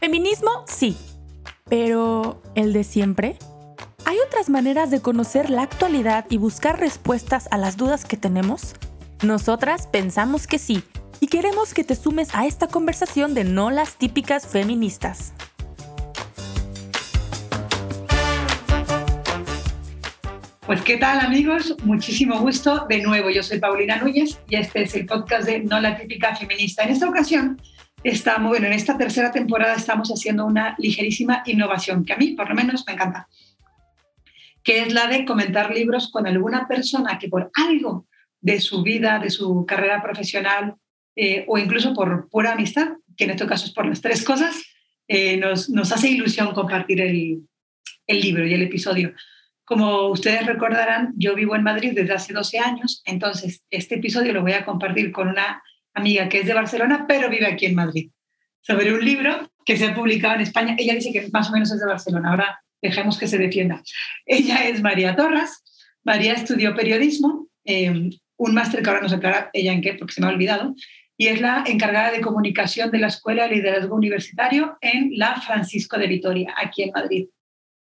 Feminismo, sí. Pero, ¿el de siempre? ¿Hay otras maneras de conocer la actualidad y buscar respuestas a las dudas que tenemos? Nosotras pensamos que sí y queremos que te sumes a esta conversación de no las típicas feministas. Pues qué tal amigos, muchísimo gusto. De nuevo, yo soy Paulina Núñez y este es el podcast de No la típica feminista. En esta ocasión estamos, bueno, en esta tercera temporada estamos haciendo una ligerísima innovación que a mí por lo menos me encanta, que es la de comentar libros con alguna persona que por algo de su vida, de su carrera profesional eh, o incluso por pura amistad, que en este caso es por las tres cosas, eh, nos, nos, hace ilusión compartir el, el libro y el episodio. Como ustedes recordarán, yo vivo en Madrid desde hace 12 años, entonces este episodio lo voy a compartir con una amiga que es de Barcelona, pero vive aquí en Madrid, sobre un libro que se ha publicado en España. Ella dice que más o menos es de Barcelona, ahora dejemos que se defienda. Ella es María Torras. María estudió periodismo, eh, un máster que ahora nos aclara ella en qué, porque se me ha olvidado, y es la encargada de comunicación de la Escuela de Liderazgo Universitario en la Francisco de Vitoria, aquí en Madrid.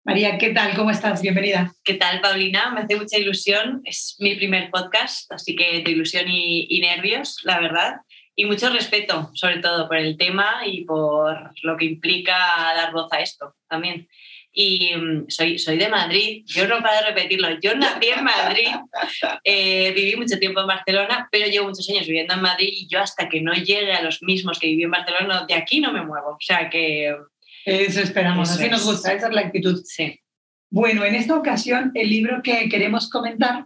María, ¿qué tal? ¿Cómo estás? Bienvenida. ¿Qué tal, Paulina? Me hace mucha ilusión. Es mi primer podcast, así que de ilusión y, nervios, la verdad. Y mucho respeto, sobre todo, por el tema y por lo que implica dar voz a esto también. Y mm, soy, soy de Madrid, yo no paro de repetirlo, yo nací en Madrid, eh, viví mucho tiempo en Barcelona, pero llevo muchos años viviendo en Madrid y yo hasta que no llegue a los mismos que viví en Barcelona, de aquí no me muevo. O sea que eso esperamos, así nos gusta, esa es la actitud. Sí. Bueno, en esta ocasión el libro que queremos comentar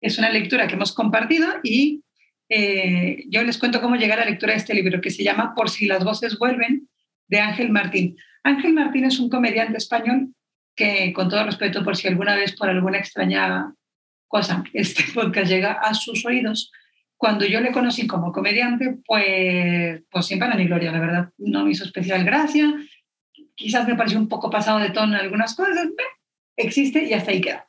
es una lectura que hemos compartido y eh, yo les cuento cómo llegar a la lectura de este libro que se llama Por si las voces vuelven de Ángel Martín. Ángel Martín es un comediante español que, con todo respeto, por si alguna vez por alguna extraña cosa este podcast llega a sus oídos, cuando yo le conocí como comediante, pues, pues sin pena ni gloria, la verdad. No me hizo especial gracia, quizás me pareció un poco pasado de tono en algunas cosas, existe y hasta ahí queda.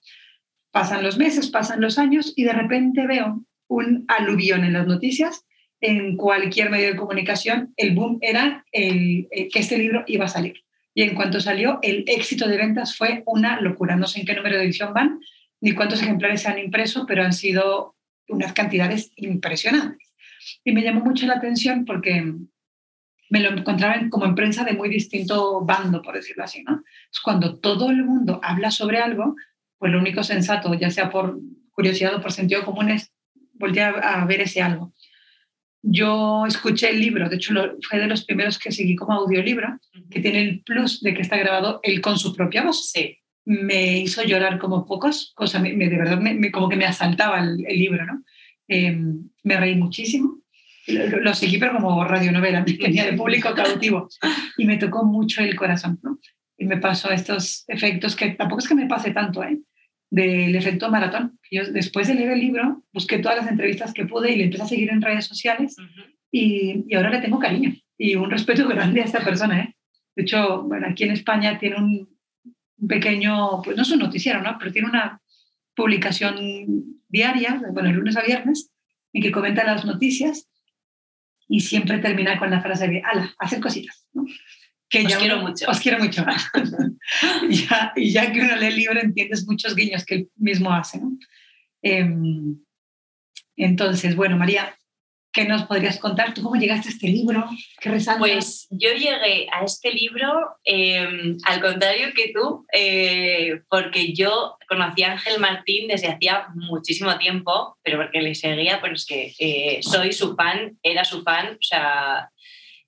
Pasan los meses, pasan los años y de repente veo un aluvión en las noticias, en cualquier medio de comunicación, el boom era el, que este libro iba a salir. Y en cuanto salió, el éxito de ventas fue una locura. No sé en qué número de edición van, ni cuántos ejemplares se han impreso, pero han sido unas cantidades impresionantes. Y me llamó mucho la atención porque me lo encontraba como en prensa de muy distinto bando, por decirlo así, ¿no? Es cuando todo el mundo habla sobre algo, pues lo único sensato, ya sea por curiosidad o por sentido común, es voltear a ver ese algo. Yo escuché el libro, de hecho fue de los primeros que seguí como audiolibro, que tiene el plus de que está grabado él con su propia voz. Sí. Me hizo llorar como pocos, cosa, me, de verdad me, como que me asaltaba el, libro, ¿no? Em, me reí muchísimo lo, seguí, pero como radionovela, tenía de público cautivo. Y me tocó mucho el corazón, ¿no? Y me pasó estos efectos que tampoco es que me pase tanto, ¿eh? Del efecto maratón. Yo después de leer el libro, busqué todas las entrevistas que pude y le empecé a seguir en redes sociales y, y, ahora le tengo cariño y un respeto grande a esta persona, ¿eh? De hecho, bueno, aquí en España tiene un, un pequeño, pues no es un noticiero, ¿no? Pero tiene una publicación diaria, bueno, el lunes a viernes, en que comenta las noticias y siempre termina con la frase de, ala, hacer cositas. ¿no? Que os quiero mucho. Os quiero mucho. ya, y ya que uno lee el libro entiendes muchos guiños que él mismo hace. ¿no? Em, entonces, bueno, María, ¿Qué nos podrías contar? ¿Tú cómo llegaste a este libro? ¿Qué resalta? Pues yo llegué a este libro em, al contrario que tú, eh, porque yo conocí a Ángel Martín desde hacía muchísimo tiempo, pero porque le seguía, pues es que eh, soy su fan, era su fan, o sea,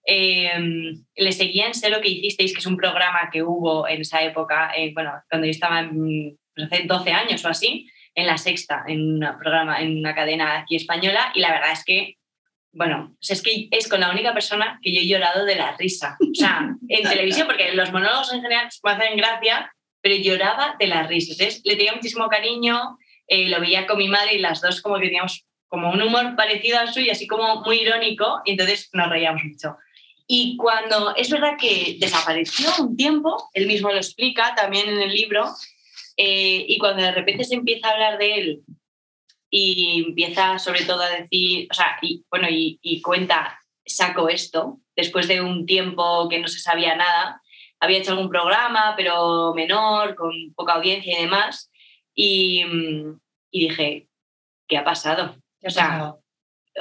em, le seguía en Sé lo que hicisteis, que es un programa que hubo en esa época, eh, bueno, cuando yo estaba en, pues hace 12 años o así, en la sexta, en un programa, en una cadena aquí española, y la verdad es que bueno, es que es con la única persona que yo he llorado de la risa. O sea, en televisión, porque los monólogos en general me hacen gracia, pero lloraba de la risa. Entonces, le tenía muchísimo cariño, eh, lo veía con mi madre y las dos como que teníamos como un humor parecido al suyo, así como muy irónico, y entonces nos reíamos mucho. Y cuando es verdad que desapareció un tiempo, él mismo lo explica también en el libro, eh, y cuando de repente se empieza a hablar de él y empieza sobre todo a decir, o sea, y, bueno, y, cuenta saco esto, después de un tiempo que no se sabía nada. Había hecho algún programa, pero menor, con poca audiencia y demás. Y, y dije, ¿qué ha pasado? O sea,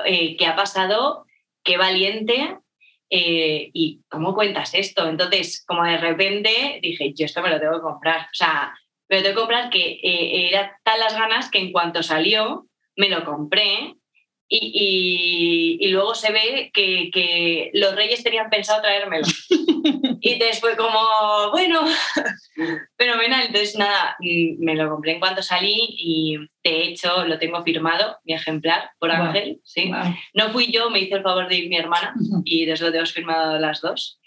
eh, ¿qué ha pasado? Qué valiente. Eh, ¿Y cómo cuentas esto? Entonces, como de repente dije, yo esto me lo tengo que comprar. O sea, me lo tengo que comprar que eh, era tal las ganas que en cuanto salió, me lo compré y, luego se ve que, los reyes tenían pensado traérmelo. y después como, bueno, fenomenal. Entonces, nada, mm, me lo compré en cuanto salí y de hecho lo tengo firmado, mi ejemplar, por Ángel. ¿sí? No fui yo, me hizo el favor de ir mi hermana y desde lo tenemos firmado las dos.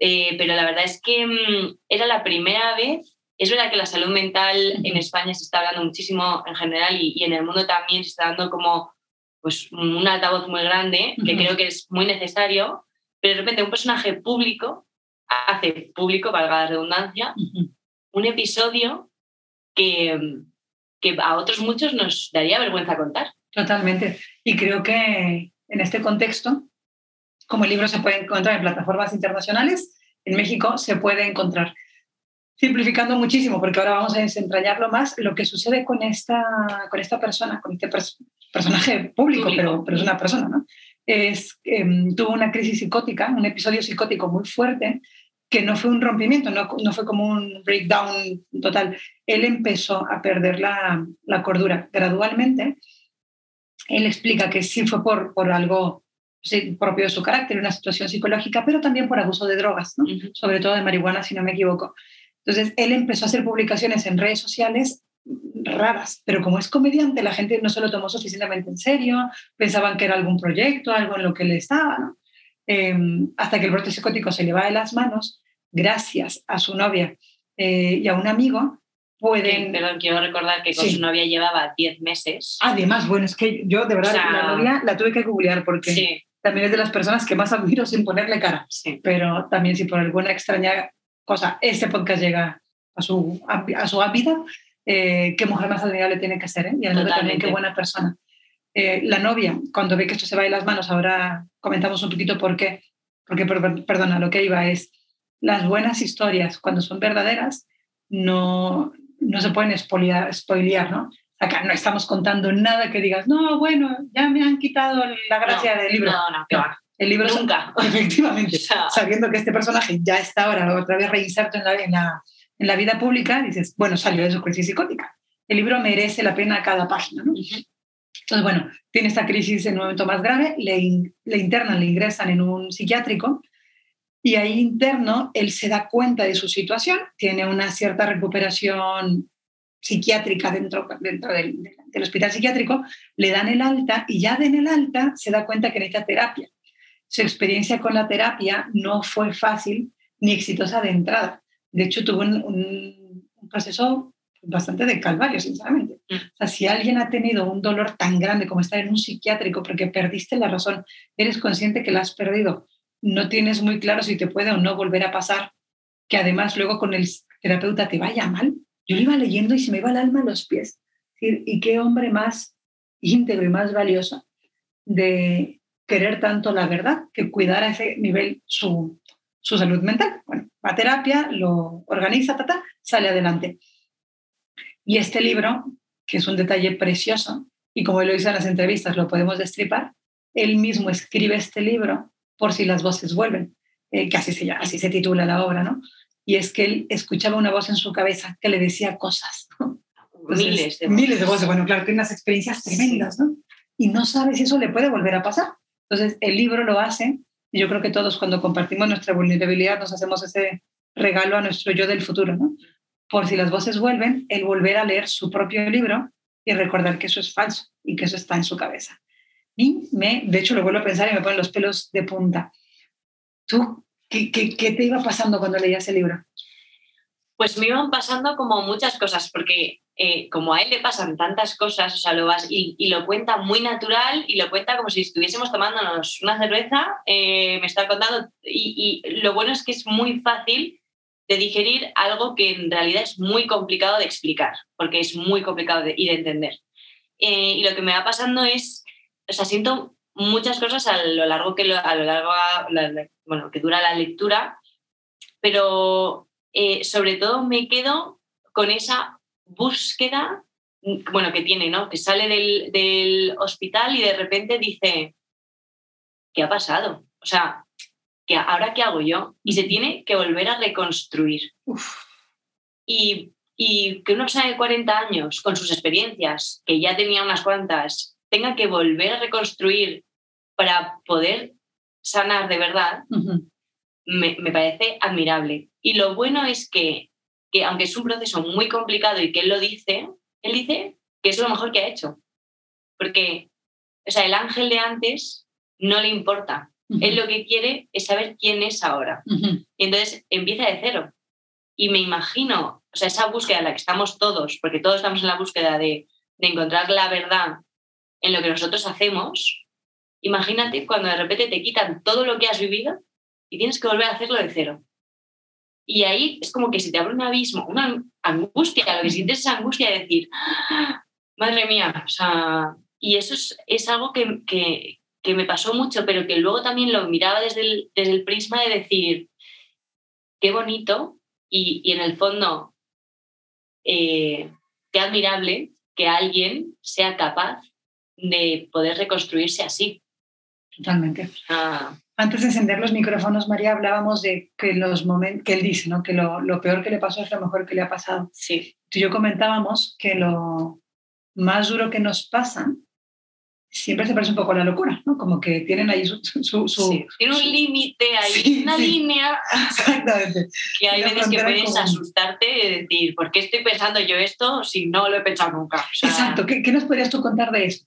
Eh, pero la verdad es que mm, era la primera vez es verdad que la salud mental en España se está hablando muchísimo en general y, y, en el mundo también se está dando como pues un altavoz muy grande, que creo que es muy necesario, pero de repente un personaje público hace público, valga la redundancia, un episodio que, que a otros muchos nos daría vergüenza contar. Totalmente. Y creo que en este contexto, como el libro se puede encontrar en plataformas internacionales, en México se puede encontrar simplificando muchísimo, porque ahora vamos a desentrañarlo más, lo que sucede con esta, con esta persona, con este personaje público, Pero, pero es una persona, ¿no? Es, em, tuvo una crisis psicótica, un episodio psicótico muy fuerte, que no fue un rompimiento, no, no fue como un breakdown total. Él empezó a perder la, la cordura gradualmente. Él explica que sí fue por, por algo propio de su carácter, una situación psicológica, pero también por abuso de drogas, ¿no? sobre todo de marihuana, si no me equivoco. Entonces, él empezó a hacer publicaciones en redes sociales raras, pero como es comediante, la gente no se lo tomó suficientemente en serio, pensaban que era algún proyecto, algo en lo que le estaba, ¿no? Em, hasta que el brote psicótico se le va de las manos, gracias a su novia eh, y a un amigo, pueden... perdón, quiero recordar que con su novia llevaba 10 meses. Además, bueno, es que yo de verdad la novia la tuve que googlear porque también es de las personas que más admiro sin ponerle cara, pero también si por alguna extraña cosa, este podcast llega a su, a, su hábitat, eh, qué mujer más admirable tiene que ser, ¿eh? y además también qué buena persona. Eh, la novia, cuando ve que esto se va de las manos, ahora comentamos un poquito por qué, porque, perdona, lo que iba es, las buenas historias, cuando son verdaderas, no, no se pueden spoilear, spoilear, ¿no? Acá no estamos contando nada que digas, no, bueno, ya me han quitado la gracia del libro. No, no, no. El libro Nunca. efectivamente, sabiendo que este personaje ya está ahora otra vez reinserto en la, en la, en la vida pública, dices, bueno, salió de su crisis psicótica. El libro merece la pena cada página, ¿no? Entonces, bueno, tiene esta crisis en un momento más grave, le, le internan, le ingresan en un psiquiátrico y ahí interno él se da cuenta de su situación, tiene una cierta recuperación psiquiátrica dentro, dentro del, del, hospital psiquiátrico, le dan el alta y ya en el alta se da cuenta que necesita terapia su experiencia con la terapia no fue fácil ni exitosa de entrada. De hecho, tuvo un, proceso bastante de calvario, sinceramente. Mm. O sea, si alguien ha tenido un dolor tan grande como estar en un psiquiátrico porque perdiste la razón, eres consciente que la has perdido, no tienes muy claro si te puede o no volver a pasar, que además luego con el terapeuta te vaya mal. Yo lo iba leyendo y se me iba el alma a los pies. Y qué hombre más íntegro y más valioso de, querer tanto la verdad que cuidar a ese nivel su, su salud mental. Bueno, va a terapia, lo organiza, tata, sale adelante. Y este libro, que es un detalle precioso, y como lo hice en las entrevistas, lo podemos destripar, él mismo escribe este libro por si las voces vuelven, eh, que así se, así se titula la obra, ¿no? Y es que él escuchaba una voz en su cabeza que le decía cosas. miles de voces. Miles de voces. Bueno, claro, tiene unas experiencias tremendas, ¿no? Y no sabe si eso le puede volver a pasar. Entonces, el libro lo hace, y yo creo que todos cuando compartimos nuestra vulnerabilidad nos hacemos ese regalo a nuestro yo del futuro, ¿no? Por si las voces vuelven, el volver a leer su propio libro y recordar que eso es falso y que eso está en su cabeza. Y me, de hecho, lo vuelvo a pensar y me ponen los pelos de punta. ¿Tú qué, qué, qué te iba pasando cuando leías el libro? Pues me iban pasando como muchas cosas, porque eh, como a él le pasan tantas cosas, lo y, lo cuenta muy natural y lo cuenta como si estuviésemos tomándonos una cerveza, eh, me está contando, y, lo bueno es que es muy fácil de digerir algo que en realidad es muy complicado de explicar, porque es muy complicado de, y de entender. Eh, y lo que me va pasando es, o sea, siento muchas cosas a lo largo que, a lo largo, bueno, que dura la lectura, pero sobre todo me quedo con esa búsqueda, bueno, que tiene, ¿no? Que sale del, del hospital y de repente dice, ¿qué ha pasado? O sea, ¿qué, ¿ahora qué hago yo? Y se tiene que volver a reconstruir. Y, y, que una persona de 40 años, con sus experiencias, que ya tenía unas cuantas, tenga que volver a reconstruir para poder sanar de verdad, me, me, parece admirable. Y lo bueno es que, que, aunque es un proceso muy complicado y que él lo dice, él dice que es lo mejor que ha hecho. Porque, o sea, el ángel de antes no le importa. Él lo que quiere es saber quién es ahora. Y entonces empieza de cero. Y me imagino, o sea, esa búsqueda en la que estamos todos, porque todos estamos en la búsqueda de, de encontrar la verdad en lo que nosotros hacemos, imagínate cuando de repente te quitan todo lo que has vivido y tienes que volver a hacerlo de cero. Y ahí es como que se te abre un abismo, una angustia, lo que sientes es angustia de decir, ¡Ah! madre mía, o sea, y eso es, es algo que, que, que me pasó mucho, pero que luego también lo miraba desde el, desde el prisma de decir, qué bonito y, y en el fondo, eh, qué admirable que alguien sea capaz de poder reconstruirse así. Totalmente. Antes de encender los micrófonos, María, hablábamos de que los momentos que él dice, ¿no? que lo, lo, peor que le pasó es lo mejor que le ha pasado. Sí. Tú y yo comentábamos que lo más duro que nos pasa siempre se parece un poco a la locura, ¿no? Como que tienen ahí su... su, Tiene un límite ahí, una línea. Exactamente. Y hay veces que puedes asustarte y decir, ¿por qué estoy pensando yo esto si no lo he pensado nunca? Exacto. ¿Qué, ¿Qué, nos podrías tú contar de eso?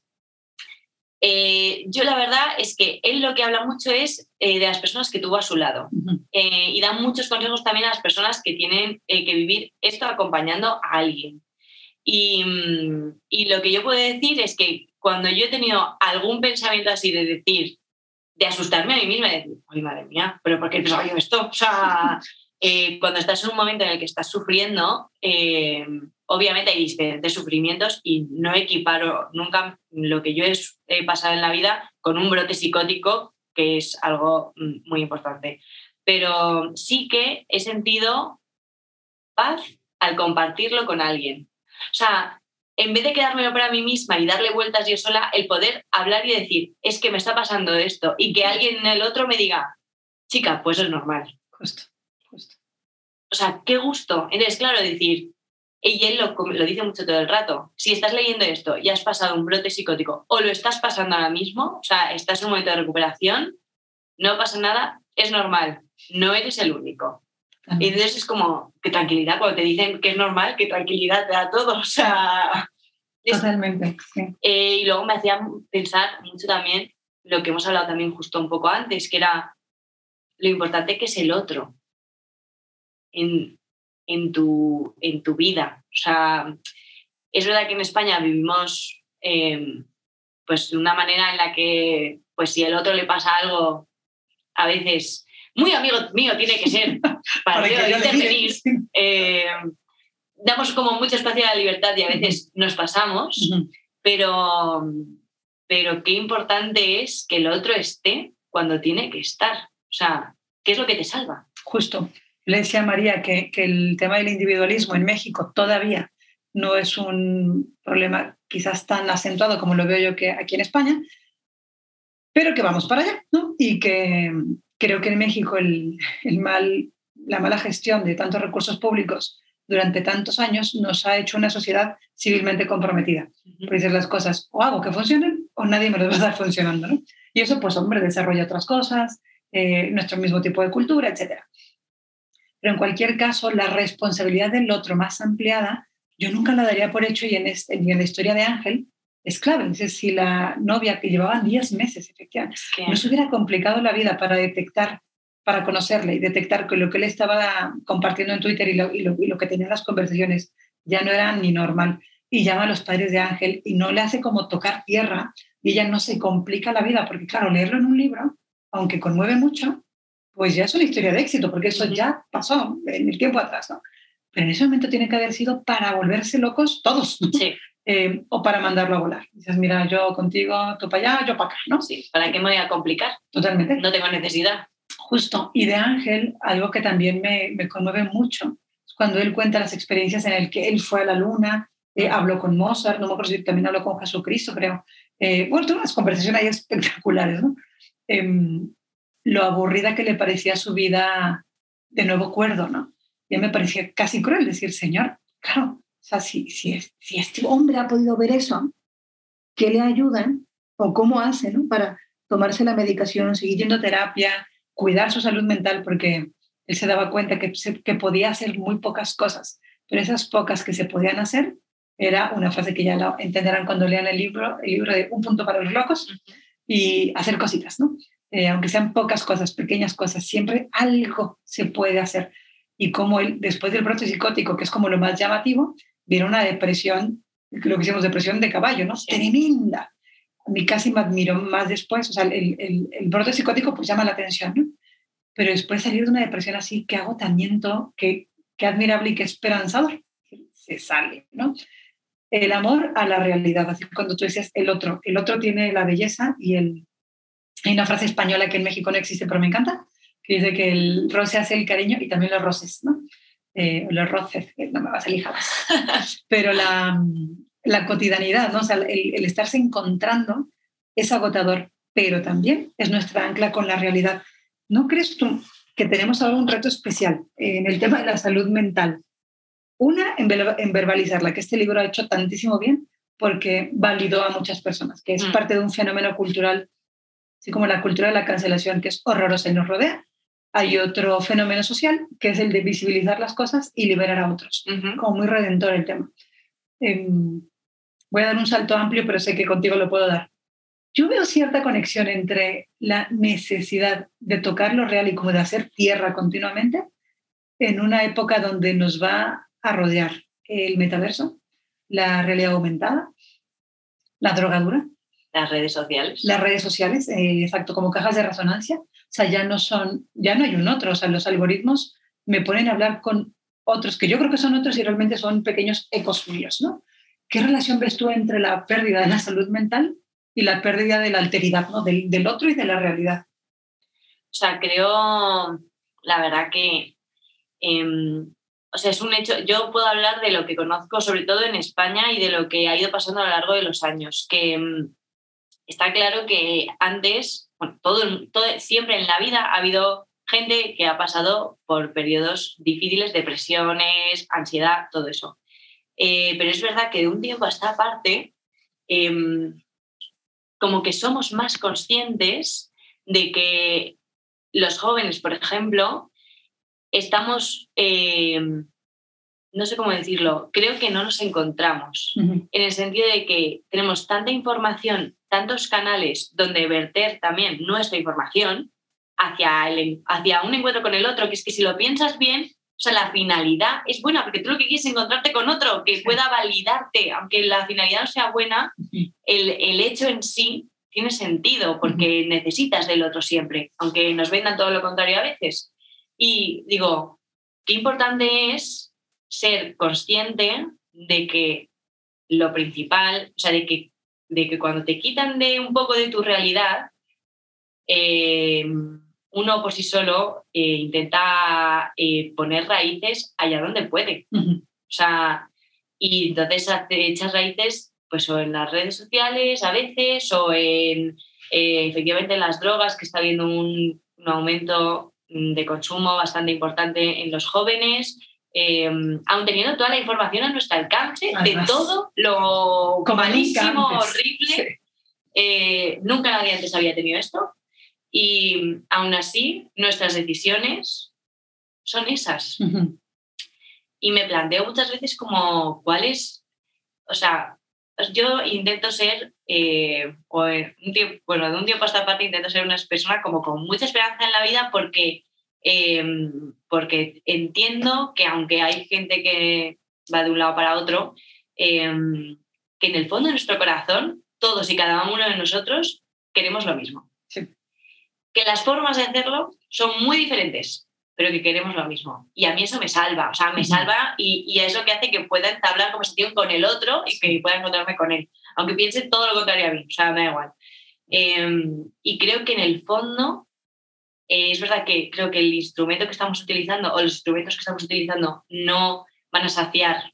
Eh, yo la verdad es que él lo que habla mucho es eh, de las personas que tuvo a su lado uh -huh. eh, y da muchos consejos también a las personas que tienen que vivir esto acompañando a alguien. Y, mm, y lo que yo puedo decir es que cuando yo he tenido algún pensamiento así de decir, de asustarme a mí misma, de decir, ay madre mía, pero ¿por qué he pensado yo esto? O sea, cuando estás en un momento en el que estás sufriendo, obviamente hay diferentes sufrimientos y no equiparo nunca lo que yo he pasado en la vida con un brote psicótico, que es algo mm, muy importante. Pero sí que he sentido paz al compartirlo con alguien. O sea, en vez de quedármelo para mí misma y darle vueltas yo sola, el poder hablar y decir, es que me está pasando esto, y que alguien en el otro me diga, chica, pues es normal. Justo, justo. O sea, qué gusto. Entonces, claro, decir, y él lo, lo, dice mucho todo el rato, si estás leyendo esto y has pasado un brote psicótico o lo estás pasando ahora mismo, o sea, estás en un momento de recuperación, no pasa nada, es normal, no eres el único. Y entonces es como, qué tranquilidad, cuando te dicen que es normal, qué tranquilidad te da todo. O sea. Totalmente. Sí. Eh, y luego me hacía pensar mucho también lo que hemos hablado también justo un poco antes, que era lo importante que es el otro en, en, tu, en tu vida. O sea, es verdad que en España vivimos eh, pues de una manera en la que, pues si al otro le pasa algo, a veces muy amigo mío tiene que ser para, que intervenir. Eh, damos como mucho espacio a la libertad y a veces nos pasamos, uh -huh. pero, pero qué importante es que el otro esté cuando tiene que estar. O sea, ¿qué es lo que te salva? Justo. Le decía a María que, que el tema del individualismo en México todavía no es un problema quizás tan acentuado como lo veo yo que aquí en España, pero que vamos para allá, ¿no? Y que, creo que en México el, el mal, la mala gestión de tantos recursos públicos durante tantos años nos ha hecho una sociedad civilmente comprometida. Por decir las cosas, o hago que funcionen o nadie me los va a dar funcionando. ¿no? Y eso, pues, hombre, desarrolla otras cosas, eh, nuestro mismo tipo de cultura, etc. Pero en cualquier caso, la responsabilidad del otro más ampliada, yo nunca la daría por hecho y en, este, y en la historia de Ángel, es clave. Entonces, si la novia que llevaban 10 meses, efectivamente, ¿Qué? no se hubiera complicado la vida para detectar, para conocerle y detectar que lo que él estaba compartiendo en Twitter y lo, y lo, y lo que tenían las conversaciones ya no era ni normal, y llama a los padres de Ángel y no le hace como tocar tierra y ella no se complica la vida, porque claro, leerlo en un libro, aunque conmueve mucho, pues ya es una historia de éxito, porque eso ya pasó en el tiempo atrás, ¿no? Pero en ese momento tiene que haber sido para volverse locos todos. Sí. Eh, o para mandarlo a volar. Dices, mira, yo contigo, tú para allá, yo para acá, ¿no? Sí, ¿para qué me voy a complicar? Totalmente. No tengo necesidad. Justo. Y de Ángel, algo que también me, me conmueve mucho, es cuando él cuenta las experiencias en el que él fue a la luna, eh, habló con Mozart, no me acuerdo si también habló con Jesucristo, creo. Eh, bueno, tuvo unas conversaciones ahí espectaculares, ¿no? Lo aburrida que le parecía su vida de nuevo cuerdo, ¿no? Ya me parecía casi cruel decir, Señor, claro, o sea, si, si, si este hombre ha podido ver eso, ¿qué le ayudan o cómo hace ¿no? para tomarse la medicación, seguir yendo a terapia, cuidar su salud mental? Porque él se daba cuenta que, que podía hacer muy pocas cosas, pero esas pocas que se podían hacer era una frase que ya la entenderán cuando lean el libro, el libro de Un punto para los locos, y hacer cositas, ¿no? Eh, aunque sean pocas cosas, pequeñas cosas, siempre algo se puede hacer. Y como él, después del brote psicótico, que es como lo más llamativo, viene una depresión, lo que hicimos depresión de caballo, ¿no? Tremenda. A mí casi me admiró más después, o sea, el, el, el, brote psicótico pues llama la atención, ¿no? Pero después salir de una depresión así, qué agotamiento, qué, qué admirable y qué esperanzador, se sale, ¿no? El amor a la realidad, así cuando tú decías el otro, el otro tiene la belleza y el... Hay una frase española que en México no existe, pero me encanta, que dice que el roce hace el cariño y también los roces, ¿no? eh, los roces, que no me va a salir jamás, pero la, la cotidianidad, ¿no? o sea, el, el, estarse encontrando es agotador, pero también es nuestra ancla con la realidad. ¿No crees tú que tenemos ahora un reto especial en el tema de la salud mental? Una, en, en verbalizarla, que este libro ha hecho tantísimo bien porque validó a muchas personas, que es mm. parte de un fenómeno cultural, así como la cultura de la cancelación, que es horrorosa y nos rodea, hay otro fenómeno social que es el de visibilizar las cosas y liberar a otros, uh -huh. como muy redentor el tema. Eh, voy a dar un salto amplio, pero sé que contigo lo puedo dar. Yo veo cierta conexión entre la necesidad de tocar lo real y como de hacer tierra continuamente en una época donde nos va a rodear el metaverso, la realidad aumentada, la drogadura. Las redes sociales. Las redes sociales, eh, exacto, como cajas de resonancia o sea, ya no son, ya no hay un otro, o sea, los algoritmos me ponen a hablar con otros que yo creo que son otros y realmente son pequeños ecos suyos, ¿no? ¿Qué relación ves tú entre la pérdida de la salud mental y la pérdida de la alteridad, ¿no? Del, del otro y de la realidad. O sea, creo, la verdad que, eh, o sea, es un hecho, yo puedo hablar de lo que conozco, sobre todo en España, y de lo que ha ido pasando a lo largo de los años, que eh, está claro que antes bueno, todo, todo, siempre en la vida ha habido gente que ha pasado por periodos difíciles, depresiones, ansiedad, todo eso. Eh, pero es verdad que de un tiempo a esta parte, eh, como que somos más conscientes de que los jóvenes, por ejemplo, estamos, eh, no sé cómo decirlo, creo que no nos encontramos, uh -huh. en el sentido de que tenemos tanta información tantos canales donde verter también nuestra información hacia, el, hacia un encuentro con el otro, que es que si lo piensas bien, o sea, la finalidad es buena, porque tú lo que quieres es encontrarte con otro que pueda validarte, aunque la finalidad no sea buena, el, el hecho en sí tiene sentido, porque necesitas del otro siempre, aunque nos vendan todo lo contrario a veces. Y digo, qué importante es ser consciente de que lo principal, o sea, de que de que cuando te quitan de un poco de tu realidad, eh, uno por sí solo eh, intenta eh, poner raíces allá donde puede. Uh -huh. O sea, y entonces echas raíces pues o en las redes sociales a veces o en efectivamente en las drogas, que está habiendo un, un aumento de consumo bastante importante en los jóvenes, eh, aun teniendo toda la información a nuestro alcance Además, de todo lo malísimo, horrible. Sí. Eh, nunca nadie antes había tenido esto. Y aún así, nuestras decisiones son esas. Uh -huh. Y me planteo muchas veces como cuál es, o sea, yo intento ser, eh, un tiempo, bueno, de un tiempo a esta parte intento ser una persona como con mucha esperanza en la vida porque eh, porque entiendo que aunque hay gente que va de un lado para otro, eh, que en el fondo de nuestro corazón, todos y cada uno de nosotros queremos lo mismo. Sí. Que las formas de hacerlo son muy diferentes, pero que queremos lo mismo. Y a mí eso me salva, o sea, me salva y, y es lo que hace que pueda entablar conversación con el otro y que pueda encontrarme con él, aunque piense todo lo contrario a mí, o sea, me da igual. Em, y creo que en el fondo, eh, es verdad que creo que el instrumento que estamos utilizando o los instrumentos que estamos utilizando no van a saciar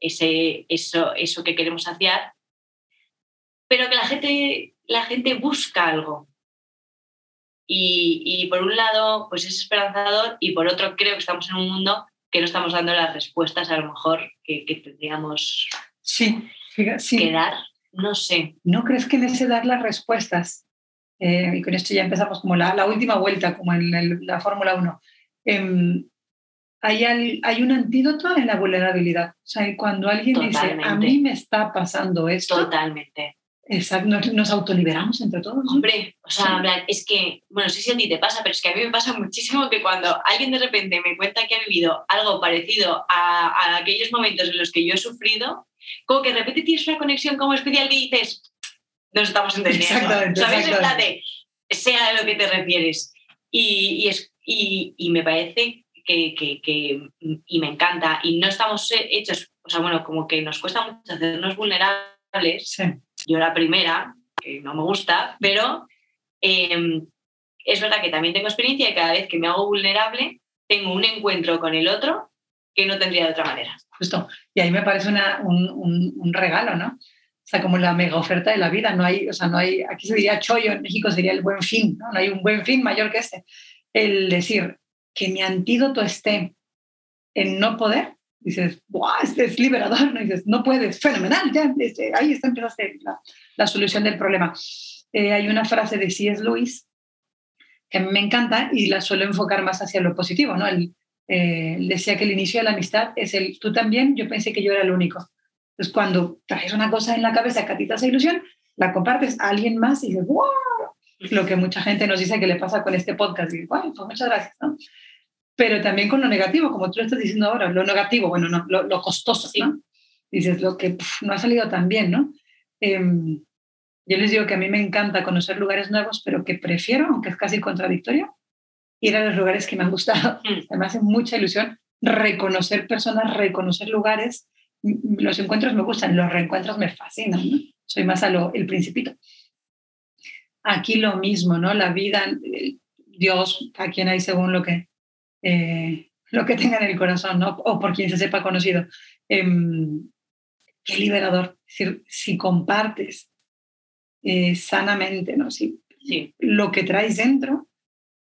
ese, eso, eso que queremos saciar, pero que la gente, la gente busca algo. Y, y, por un lado, pues es esperanzador y por otro creo que estamos en un mundo que no estamos dando las respuestas a lo mejor que, que tendríamos sí, sí. que dar. No sé. ¿No crees que en ese dar las respuestas, eh, y con esto ya empezamos como la, la última vuelta, como en el, la Fórmula 1, eh, hay, al, hay, un antídoto en la vulnerabilidad? O sea, cuando alguien Totalmente. dice, a mí me está pasando esto, Totalmente. Exacto, nos, nos autoliberamos entre todos. ¿no? Hombre, o sea, plan, es que, bueno, no sé si a ti te pasa, pero es que a mí me pasa muchísimo que cuando alguien de repente me cuenta que ha vivido algo parecido a, a aquellos momentos en los que yo he sufrido, como que de repente tienes una conexión como especial que dices, nos estamos entendiendo. Exactamente, ¿Sabes? En exactamente. de, sea a lo que te refieres. Y, y, es, y, y me parece que, que, que, y me encanta, y no estamos hechos, o sea, bueno, como que nos cuesta mucho hacernos vulnerables. Sí. Yo la primera, que no me gusta, pero eh, es verdad que también tengo experiencia y cada vez que me hago vulnerable, tengo un encuentro con el otro que no tendría de otra manera. Justo. Y ahí me parece una, un, un, un, regalo, ¿no? Sea, como la mega oferta de la vida. No hay, o sea, no hay, aquí se diría chollo, en México sería el buen fin, ¿no? Hay un buen fin mayor que este. El decir que mi antídoto esté en no poder, dices, ¡guau! Este es liberador, ¿no? dices, no puedes, fenomenal, ya, este, ahí está, empezaste la, la solución del problema. Eh, hay una frase de C.S. Lewis que a mí me encanta y la suelo enfocar más hacia lo positivo, ¿no? El, eh, decía que el inicio de la amistad es el tú también, yo pensé que yo era el único. Entonces, cuando traes una cosa en la cabeza que a ti te hace ilusión, la compartes a alguien más y dices, ¡wow! Lo que mucha gente nos dice que le pasa con este podcast. Y bueno, pues muchas gracias, ¿no? Pero también con lo negativo, como tú lo estás diciendo ahora, lo negativo, bueno, no, lo, lo costoso, ¿no? Dices, lo que pff, no ha salido tan bien, ¿no? Eh, yo les digo que a mí me encanta conocer lugares nuevos, pero que prefiero, aunque es casi contradictorio, ir a los lugares que me han gustado. Mm. Me hace mucha ilusión reconocer personas, reconocer lugares. Los encuentros me gustan, los reencuentros me fascinan. ¿no? Soy más a lo el principito. Aquí lo mismo, ¿no? La vida, Dios, a quien hay según lo que, eh, lo que tenga en el corazón, ¿no? O por quien se sepa conocido. Eh, qué liberador. Es decir, si compartes eh, sanamente, ¿no? Si sí. lo que traes dentro,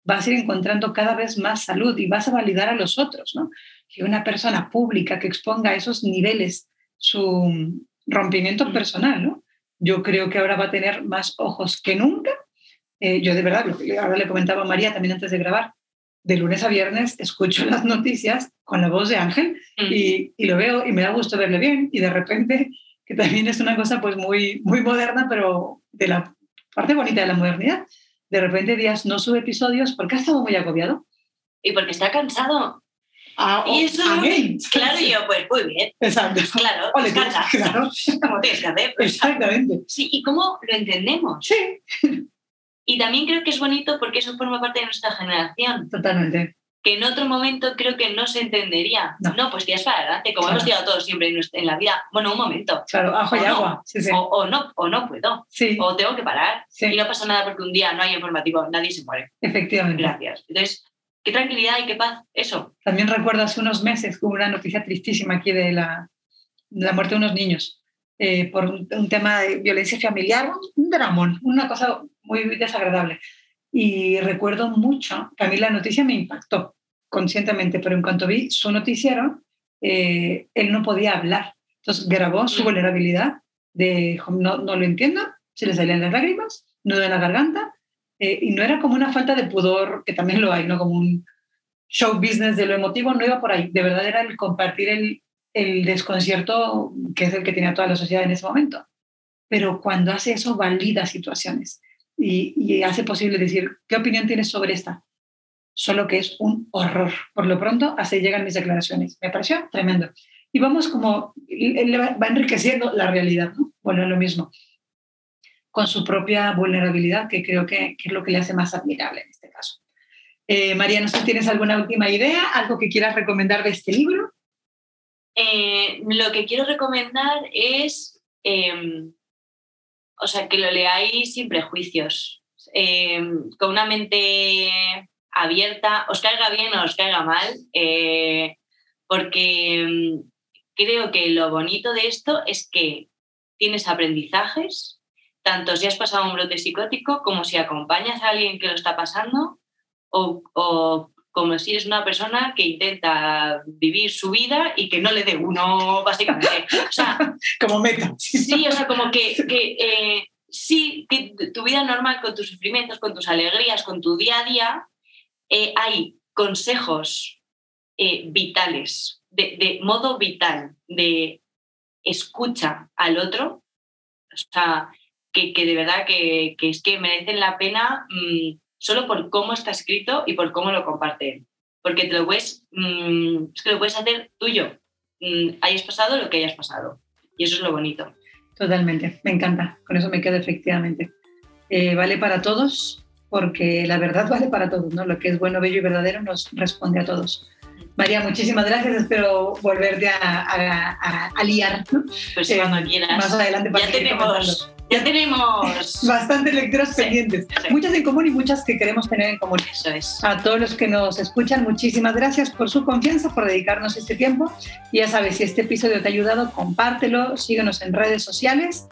vas a ir encontrando cada vez más salud y vas a validar a los otros, ¿no? Que una persona pública que exponga a esos niveles su rompimiento mm. personal, ¿no? Yo creo que ahora va a tener más ojos que nunca. Eh, yo de verdad, ahora le comentaba a María también antes de grabar, de lunes a viernes escucho las noticias con la voz de Ángel mm. y, y, lo veo y me da gusto verle bien y de repente, que también es una cosa pues muy, muy moderna, pero de la parte bonita de la modernidad, de repente días no sube episodios porque ha estado muy agobiado. Y porque está cansado. Ah, y eso, amén. claro, yo, pues muy bien. Exacto. Claro, descansa. claro. Como tienes que hacer. Pues, Exactamente. Sí, y cómo lo entendemos. Sí. Y también creo que es bonito porque eso forma parte de nuestra generación. Totalmente. Que en otro momento creo que no se entendería. No, no pues tiras para adelante, como Claro. hemos tirado todos siempre en, la vida. Bueno, un momento. Claro, ajo y no. agua. Sí, sí. O, o no, o no puedo. Sí, O tengo que parar. Y no pasa nada porque un día no hay informativo, nadie se muere. efectivamente. Gracias. Entonces, qué tranquilidad y qué paz. Eso. También recuerdo hace unos meses hubo una noticia tristísima aquí de la, de la muerte de unos niños eh, por un, un, tema de violencia familiar, un dramón, una cosa muy desagradable. Y recuerdo mucho, que a mí la noticia me impactó conscientemente, pero en cuanto vi su noticiero, eh, él no podía hablar. Entonces grabó su vulnerabilidad de no, no lo entiendo, se le salían las lágrimas, nudo en la garganta, eh, y no era como una falta de pudor, que también lo hay, ¿no? Como un show business de lo emotivo, no iba por ahí. De verdad era el compartir el, el desconcierto que es el que tenía toda la sociedad en ese momento. Pero cuando hace eso, valida situaciones y, hace posible decir, ¿qué opinión tienes sobre esta? Solo que es un horror. Por lo pronto, así llegan mis declaraciones. Me pareció tremendo. Y vamos como, va enriqueciendo la realidad, ¿no? Bueno, lo mismo con su propia vulnerabilidad, que creo que, que, es lo que le hace más admirable en este caso. Eh, María, no sé si tienes alguna última idea, algo que quieras recomendar de este libro. Eh, lo que quiero recomendar es, em, o sea, que lo leáis sin prejuicios, em, con una mente abierta, os caiga bien o os caiga mal, eh, porque em, creo que lo bonito de esto es que tienes aprendizajes, tanto si has pasado un brote psicótico como si acompañas a alguien que lo está pasando o, como si eres una persona que intenta vivir su vida y que no le dé uno, básicamente. O sea, como meta. Sí, o sea, como que, eh, sí, que tu vida normal con tus sufrimientos, con tus alegrías, con tu día a día, eh, hay consejos eh, vitales, de, modo vital, de escucha al otro, o sea, que, de verdad que, es que merecen la pena mm, solo por cómo está escrito y por cómo lo comparten. Porque te lo puedes, mm, es que lo puedes hacer tuyo, mm, hayas pasado lo que hayas pasado. Y eso es lo bonito. Totalmente, me encanta, con eso me quedo efectivamente. Eh, vale para todos, porque la verdad vale para todos, ¿no? Lo que es bueno, bello y verdadero nos responde a todos. María, muchísimas gracias. Espero volverte a, liar. Pues cuando eh, quieras. Más adelante para ya tenemos ya tenemos bastantes lecturas pendientes. Muchas en común y muchas que queremos tener en común. Eso es. A todos los que nos escuchan, muchísimas gracias por su confianza, por dedicarnos este tiempo. Y ya sabes, si este episodio te ha ayudado, compártelo, síguenos en redes sociales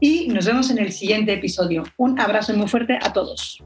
y nos vemos en el siguiente episodio. Un abrazo muy fuerte a todos.